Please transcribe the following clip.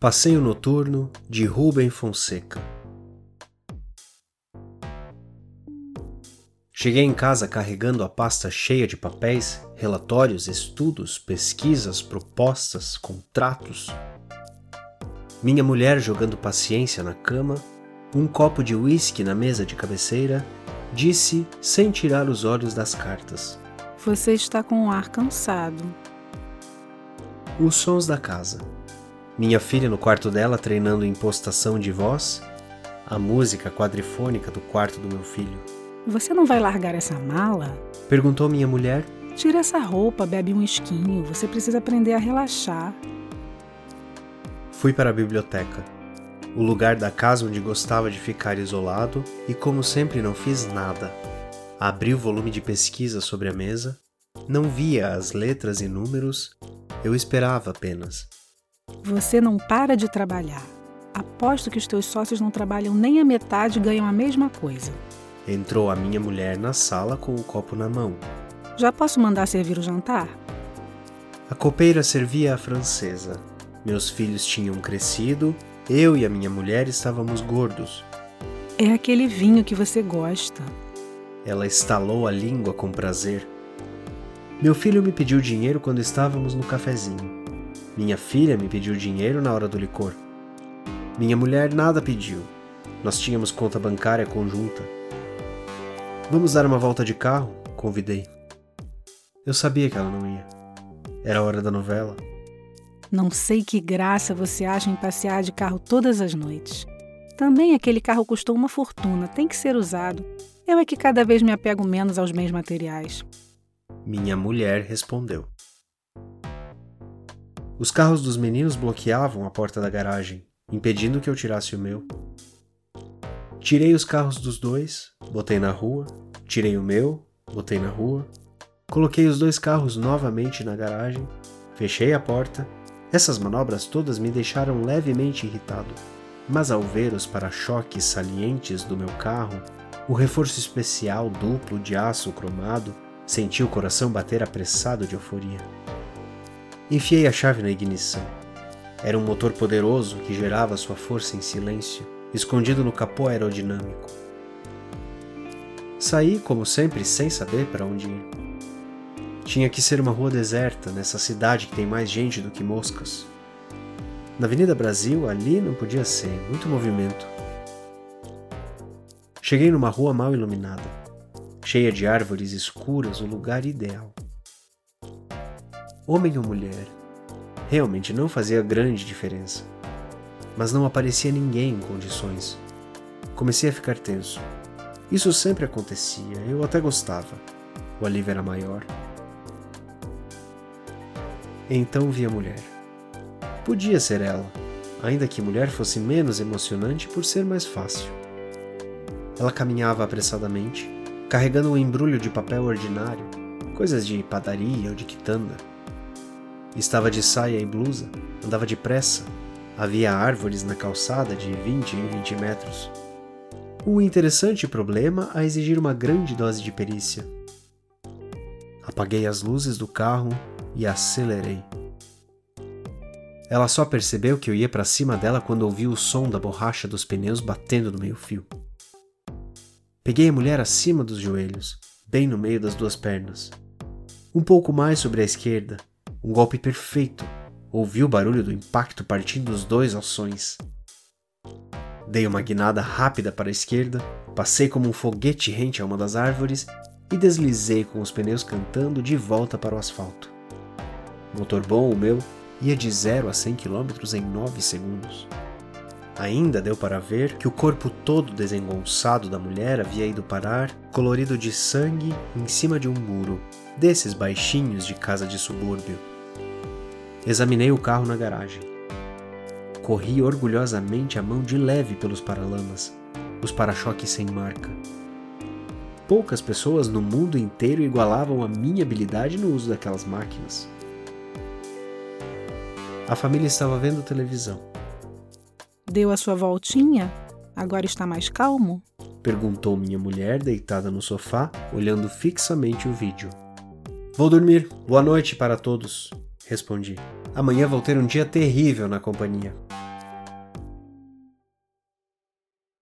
Passeio Noturno de Rubem Fonseca. Cheguei em casa carregando a pasta cheia de papéis, relatórios, estudos, pesquisas, propostas, contratos. Minha mulher jogando paciência na cama, um copo de uísque na mesa de cabeceira, disse sem tirar os olhos das cartas: Você está com um ar cansado. Os sons da casa. Minha filha no quarto dela treinando impostação de voz, a música quadrifônica do quarto do meu filho. Você não vai largar essa mala? Perguntou minha mulher. Tira essa roupa, bebe um esquinho. Você precisa aprender a relaxar. Fui para a biblioteca, o lugar da casa onde gostava de ficar isolado e, como sempre, não fiz nada. Abri o volume de pesquisa sobre a mesa, não via as letras e números, eu esperava apenas. Você não para de trabalhar. Aposto que os teus sócios não trabalham nem a metade e ganham a mesma coisa. Entrou a minha mulher na sala com o copo na mão. Já posso mandar servir o jantar? A copeira servia a francesa. Meus filhos tinham crescido, eu e a minha mulher estávamos gordos. É aquele vinho que você gosta. Ela estalou a língua com prazer. Meu filho me pediu dinheiro quando estávamos no cafezinho. Minha filha me pediu dinheiro na hora do licor. Minha mulher nada pediu. Nós tínhamos conta bancária conjunta. Vamos dar uma volta de carro? Convidei. Eu sabia que ela não ia. Era a hora da novela. Não sei que graça você acha em passear de carro todas as noites. Também aquele carro custou uma fortuna, tem que ser usado. Eu é que cada vez me apego menos aos bens materiais. Minha mulher respondeu. Os carros dos meninos bloqueavam a porta da garagem, impedindo que eu tirasse o meu. Tirei os carros dos dois, botei na rua, tirei o meu, botei na rua, coloquei os dois carros novamente na garagem, fechei a porta. Essas manobras todas me deixaram levemente irritado, mas ao ver os para-choques salientes do meu carro, o reforço especial duplo de aço cromado, senti o coração bater apressado de euforia. Enfiei a chave na ignição. Era um motor poderoso que gerava sua força em silêncio escondido no capô aerodinâmico. Saí, como sempre, sem saber para onde ir. Tinha que ser uma rua deserta, nessa cidade que tem mais gente do que moscas. Na Avenida Brasil, ali não podia ser, muito movimento. Cheguei numa rua mal iluminada, cheia de árvores escuras, o lugar ideal. Homem ou mulher, realmente não fazia grande diferença mas não aparecia ninguém em condições. Comecei a ficar tenso. Isso sempre acontecia, eu até gostava. O alívio era maior. Então vi a mulher. Podia ser ela, ainda que mulher fosse menos emocionante por ser mais fácil. Ela caminhava apressadamente, carregando um embrulho de papel ordinário, coisas de padaria ou de quitanda. Estava de saia e blusa, andava depressa, Havia árvores na calçada de 20 em 20 metros. Um interessante problema a exigir uma grande dose de perícia. Apaguei as luzes do carro e acelerei. Ela só percebeu que eu ia para cima dela quando ouviu o som da borracha dos pneus batendo no meio-fio. Peguei a mulher acima dos joelhos, bem no meio das duas pernas. Um pouco mais sobre a esquerda, um golpe perfeito Ouvi o barulho do impacto partindo dos dois alções. Dei uma guinada rápida para a esquerda, passei como um foguete rente a uma das árvores e deslizei com os pneus cantando de volta para o asfalto. Motor bom o meu, ia de 0 a 100 km em 9 segundos. Ainda deu para ver que o corpo todo desengonçado da mulher havia ido parar, colorido de sangue, em cima de um muro, desses baixinhos de casa de subúrbio. Examinei o carro na garagem. Corri orgulhosamente a mão de leve pelos paralamas, os para-choques sem marca. Poucas pessoas no mundo inteiro igualavam a minha habilidade no uso daquelas máquinas. A família estava vendo televisão. Deu a sua voltinha? Agora está mais calmo? Perguntou minha mulher deitada no sofá, olhando fixamente o vídeo. Vou dormir. Boa noite para todos respondi. Amanhã vou ter um dia terrível na companhia.